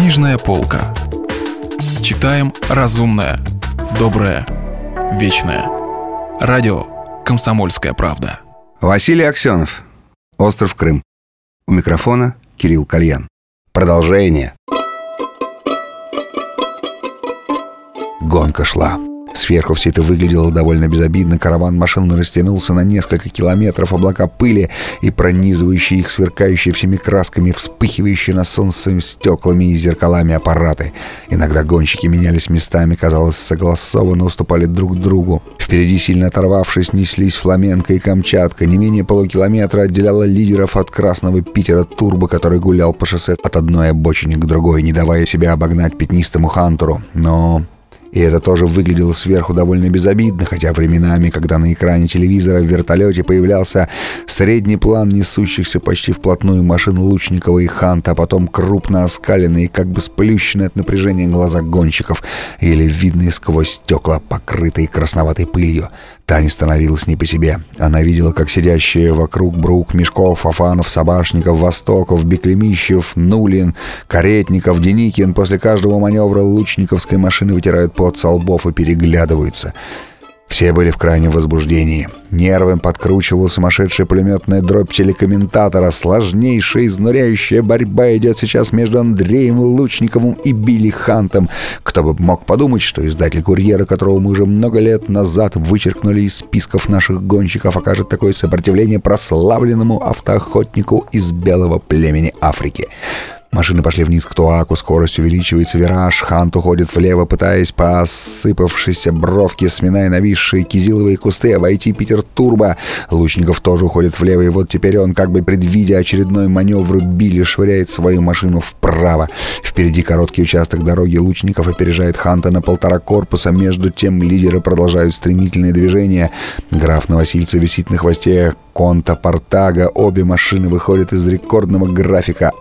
Книжная полка. Читаем разумное, доброе, вечное. Радио «Комсомольская правда». Василий Аксенов. Остров Крым. У микрофона Кирилл Кальян. Продолжение. Гонка шла. Сверху все это выглядело довольно безобидно. Караван машин растянулся на несколько километров облака пыли и пронизывающие их сверкающие всеми красками, вспыхивающие на солнце стеклами и зеркалами аппараты. Иногда гонщики менялись местами, казалось, согласованно уступали друг другу. Впереди, сильно оторвавшись, неслись Фламенко и Камчатка. Не менее полукилометра отделяло лидеров от красного Питера Турбо, который гулял по шоссе от одной обочины к другой, не давая себя обогнать пятнистому Хантеру. Но и это тоже выглядело сверху довольно безобидно, хотя временами, когда на экране телевизора в вертолете появлялся средний план несущихся почти вплотную машин Лучникова и Ханта, а потом крупно оскаленные, как бы сплющенные от напряжения глаза гонщиков, или видные сквозь стекла, покрытые красноватой пылью. Таня становилась не по себе. Она видела, как сидящие вокруг Брук, Мешков, Афанов, Собашников, Востоков, Беклемищев, Нулин, Каретников, Деникин после каждого маневра лучниковской машины вытирают пот со лбов и переглядываются — все были в крайнем возбуждении. Нервы подкручивала сумасшедшая пулеметная дробь телекомментатора. Сложнейшая, изнуряющая борьба идет сейчас между Андреем Лучниковым и Билли Хантом. Кто бы мог подумать, что издатель «Курьера», которого мы уже много лет назад вычеркнули из списков наших гонщиков, окажет такое сопротивление прославленному автоохотнику из белого племени Африки. Машины пошли вниз к Туаку, скорость увеличивается, вираж, Хант уходит влево, пытаясь по осыпавшейся бровке, сминая нависшие кизиловые кусты, обойти Питер Турбо. Лучников тоже уходит влево, и вот теперь он, как бы предвидя очередной маневр, Билли швыряет свою машину вправо. Впереди короткий участок дороги Лучников опережает Ханта на полтора корпуса, между тем лидеры продолжают стремительные движения. Граф Новосильцев висит на хвосте Конта Портага. Обе машины выходят из рекордного графика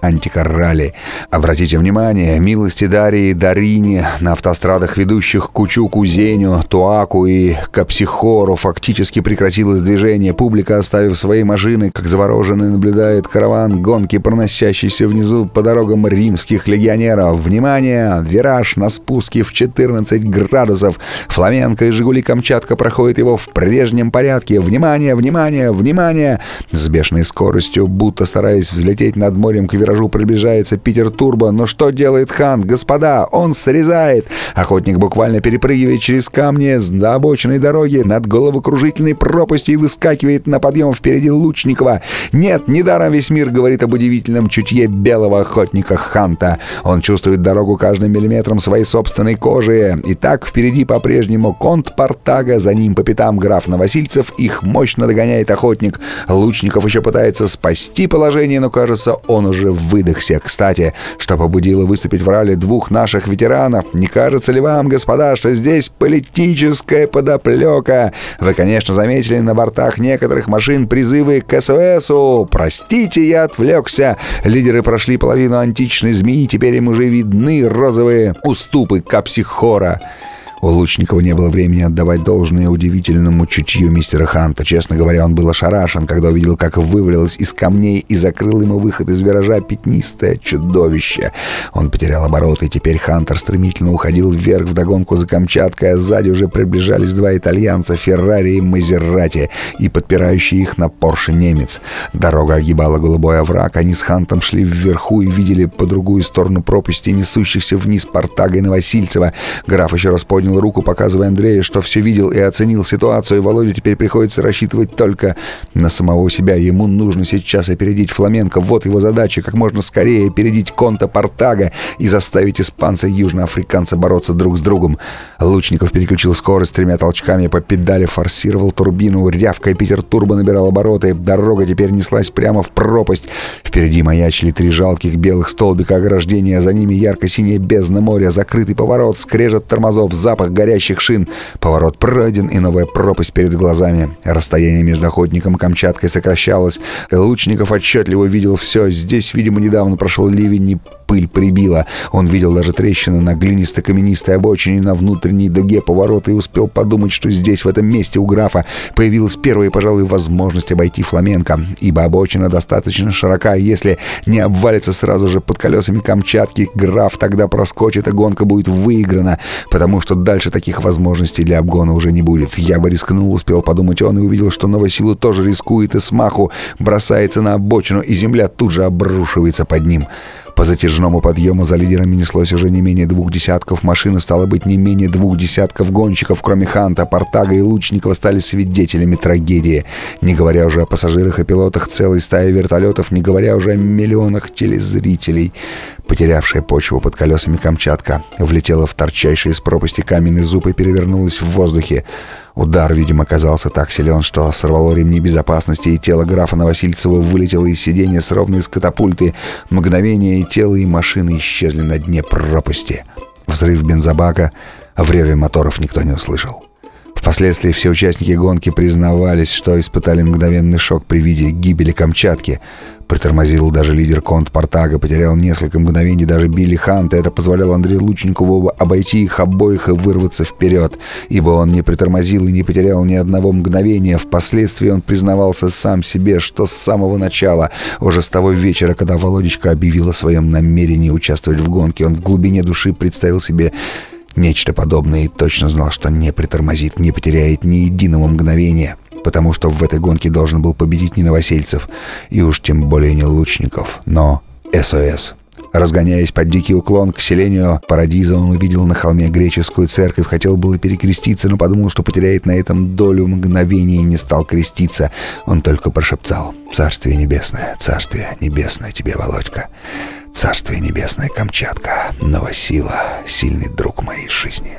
антикоррали. Обратите внимание, милости Дарии Дарини на автострадах, ведущих Кучуку, Зеню, Туаку и Капсихору фактически прекратилось движение. Публика, оставив свои машины, как завороженный, наблюдает караван гонки, проносящийся внизу по дорогам римских легионеров. Внимание! Вираж на спуске в 14 градусов. Фламенко и Жигули Камчатка проходят его в прежнем порядке. Внимание! Внимание! внимание!» С бешеной скоростью, будто стараясь взлететь над морем к виражу, приближается Питер Турбо. Но что делает Хан? Господа, он срезает! Охотник буквально перепрыгивает через камни с обочиной дороги над головокружительной пропастью и выскакивает на подъем впереди Лучникова. Нет, недаром весь мир говорит об удивительном чутье белого охотника Ханта. Он чувствует дорогу каждым миллиметром своей собственной кожи. И так впереди по-прежнему Конт Портага, за ним по пятам граф Новосильцев, их мощно догоняет охотник лучник. Лучников еще пытается спасти положение, но, кажется, он уже выдохся. Кстати, что побудило выступить в ралли двух наших ветеранов? Не кажется ли вам, господа, что здесь политическая подоплека? Вы, конечно, заметили на бортах некоторых машин призывы к СОСу. Простите, я отвлекся. Лидеры прошли половину античной змеи, теперь им уже видны розовые уступы капсихора. У Лучникова не было времени отдавать должное удивительному чутью мистера Ханта. Честно говоря, он был ошарашен, когда увидел, как вывалилось из камней и закрыл ему выход из виража пятнистое чудовище. Он потерял обороты, и теперь Хантер стремительно уходил вверх вдогонку за Камчаткой, а сзади уже приближались два итальянца, Феррари и Мазерати, и подпирающий их на Порше немец. Дорога огибала голубой овраг, они с Хантом шли вверху и видели по другую сторону пропасти несущихся вниз Портага и Новосильцева. Граф еще раз поднял поднял руку, показывая Андрею, что все видел и оценил ситуацию, и Володе теперь приходится рассчитывать только на самого себя. Ему нужно сейчас опередить Фламенко. Вот его задача, как можно скорее опередить Конта Портага и заставить испанца и южноафриканца бороться друг с другом. Лучников переключил скорость тремя толчками по педали, форсировал турбину, рявкая Питер Турбо набирал обороты. Дорога теперь неслась прямо в пропасть. Впереди маячили три жалких белых столбика ограждения, за ними ярко-синяя бездна моря, закрытый поворот, скрежет тормозов, запах запах горящих шин. Поворот пройден и новая пропасть перед глазами. Расстояние между охотником и Камчаткой сокращалось. Лучников отчетливо видел все. Здесь, видимо, недавно прошел ливень и пыль прибила. Он видел даже трещины на глинисто-каменистой обочине на внутренней дуге поворота и успел подумать, что здесь, в этом месте у графа, появилась первая, пожалуй, возможность обойти Фламенко, ибо обочина достаточно широка, и если не обвалится сразу же под колесами Камчатки, граф тогда проскочит, и гонка будет выиграна, потому что дальше таких возможностей для обгона уже не будет. Я бы рискнул, успел подумать он, и увидел, что Новосилу тоже рискует и смаху бросается на обочину, и земля тут же обрушивается под ним. По затяжному подъему за лидерами неслось уже не менее двух десятков машин, и стало быть не менее двух десятков гонщиков, кроме Ханта, Портага и Лучникова, стали свидетелями трагедии. Не говоря уже о пассажирах и пилотах целой стаи вертолетов, не говоря уже о миллионах телезрителей. Потерявшая почву под колесами Камчатка влетела в торчайший из пропасти каменный зуб и перевернулась в воздухе. Удар, видимо, оказался так силен, что сорвало ремни безопасности, и тело графа Новосильцева вылетело из сиденья с ровной из катапульты. Мгновение и тело, и машины исчезли на дне пропасти. Взрыв бензобака, в реве моторов никто не услышал. Впоследствии все участники гонки признавались, что испытали мгновенный шок при виде гибели Камчатки. Притормозил даже лидер Конт Портага, потерял несколько мгновений даже Билли Ханта. Это позволяло Андрею Лучникову обойти их обоих и вырваться вперед, ибо он не притормозил и не потерял ни одного мгновения. Впоследствии он признавался сам себе, что с самого начала, уже с того вечера, когда Володечка объявил о своем намерении участвовать в гонке, он в глубине души представил себе нечто подобное и точно знал, что не притормозит, не потеряет ни единого мгновения потому что в этой гонке должен был победить не Новосельцев, и уж тем более не Лучников, но СОС. Разгоняясь под дикий уклон к селению Парадиза, он увидел на холме греческую церковь, хотел было перекреститься, но подумал, что потеряет на этом долю мгновения и не стал креститься. Он только прошептал «Царствие небесное, царствие небесное тебе, Володька, царствие небесное, Камчатка, Новосила, сильный друг моей жизни».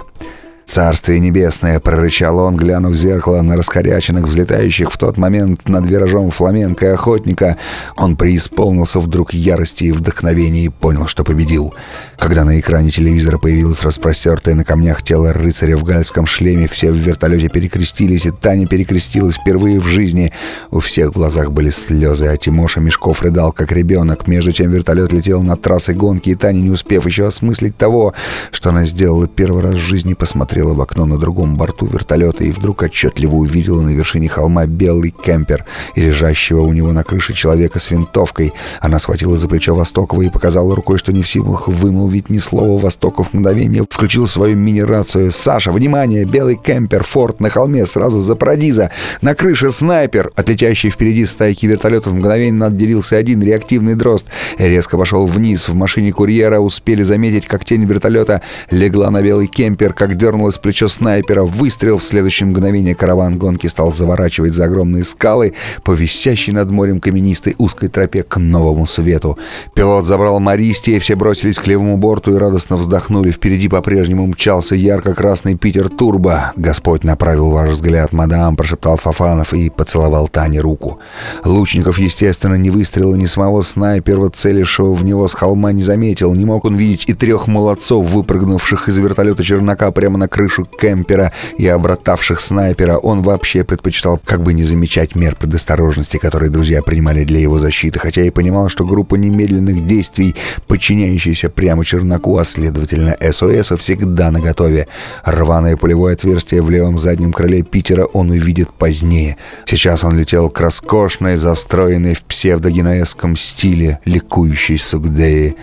«Царствие небесное!» — прорычал он, глянув в зеркало на раскоряченных, взлетающих в тот момент над виражом фламенко и охотника. Он преисполнился вдруг ярости и вдохновения и понял, что победил. Когда на экране телевизора появилось распростертое на камнях тело рыцаря в гальском шлеме, все в вертолете перекрестились, и Таня перекрестилась впервые в жизни. У всех в глазах были слезы, а Тимоша Мешков рыдал, как ребенок. Между тем вертолет летел над трассой гонки, и Таня, не успев еще осмыслить того, что она сделала первый раз в жизни, посмотрела смотрела в окно на другом борту вертолета и вдруг отчетливо увидела на вершине холма белый кемпер и лежащего у него на крыше человека с винтовкой. Она схватила за плечо Востокова и показала рукой, что не в силах вымолвить ни слова Востоков мгновение. Включил свою мини-рацию. «Саша, внимание! Белый кемпер, форт на холме, сразу за Парадиза! На крыше снайпер!» Отлетящий впереди стайки вертолетов мгновенно отделился один реактивный дрозд. Резко пошел вниз. В машине курьера успели заметить, как тень вертолета легла на белый кемпер, как дернулась с плечо снайпера. Выстрел в следующее мгновение караван гонки стал заворачивать за огромные скалы по висящей над морем каменистой узкой тропе к новому свету. Пилот забрал Мористи, все бросились к левому борту и радостно вздохнули. Впереди по-прежнему мчался ярко-красный Питер Турбо. «Господь направил ваш взгляд, мадам», — прошептал Фафанов и поцеловал Тане руку. Лучников, естественно, ни выстрела, ни самого снайпера, целившего в него с холма, не заметил. Не мог он видеть и трех молодцов, выпрыгнувших из вертолета Чернака прямо на крышу кемпера и обратавших снайпера, он вообще предпочитал как бы не замечать мер предосторожности, которые друзья принимали для его защиты, хотя и понимал, что группа немедленных действий, подчиняющаяся прямо Чернаку, а следовательно СОС, всегда наготове. Рваное пулевое отверстие в левом заднем крыле Питера он увидит позднее. Сейчас он летел к роскошной, застроенной в псевдогенуэзском стиле ликующей Сугдеи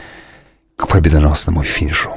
к победоносному финишу.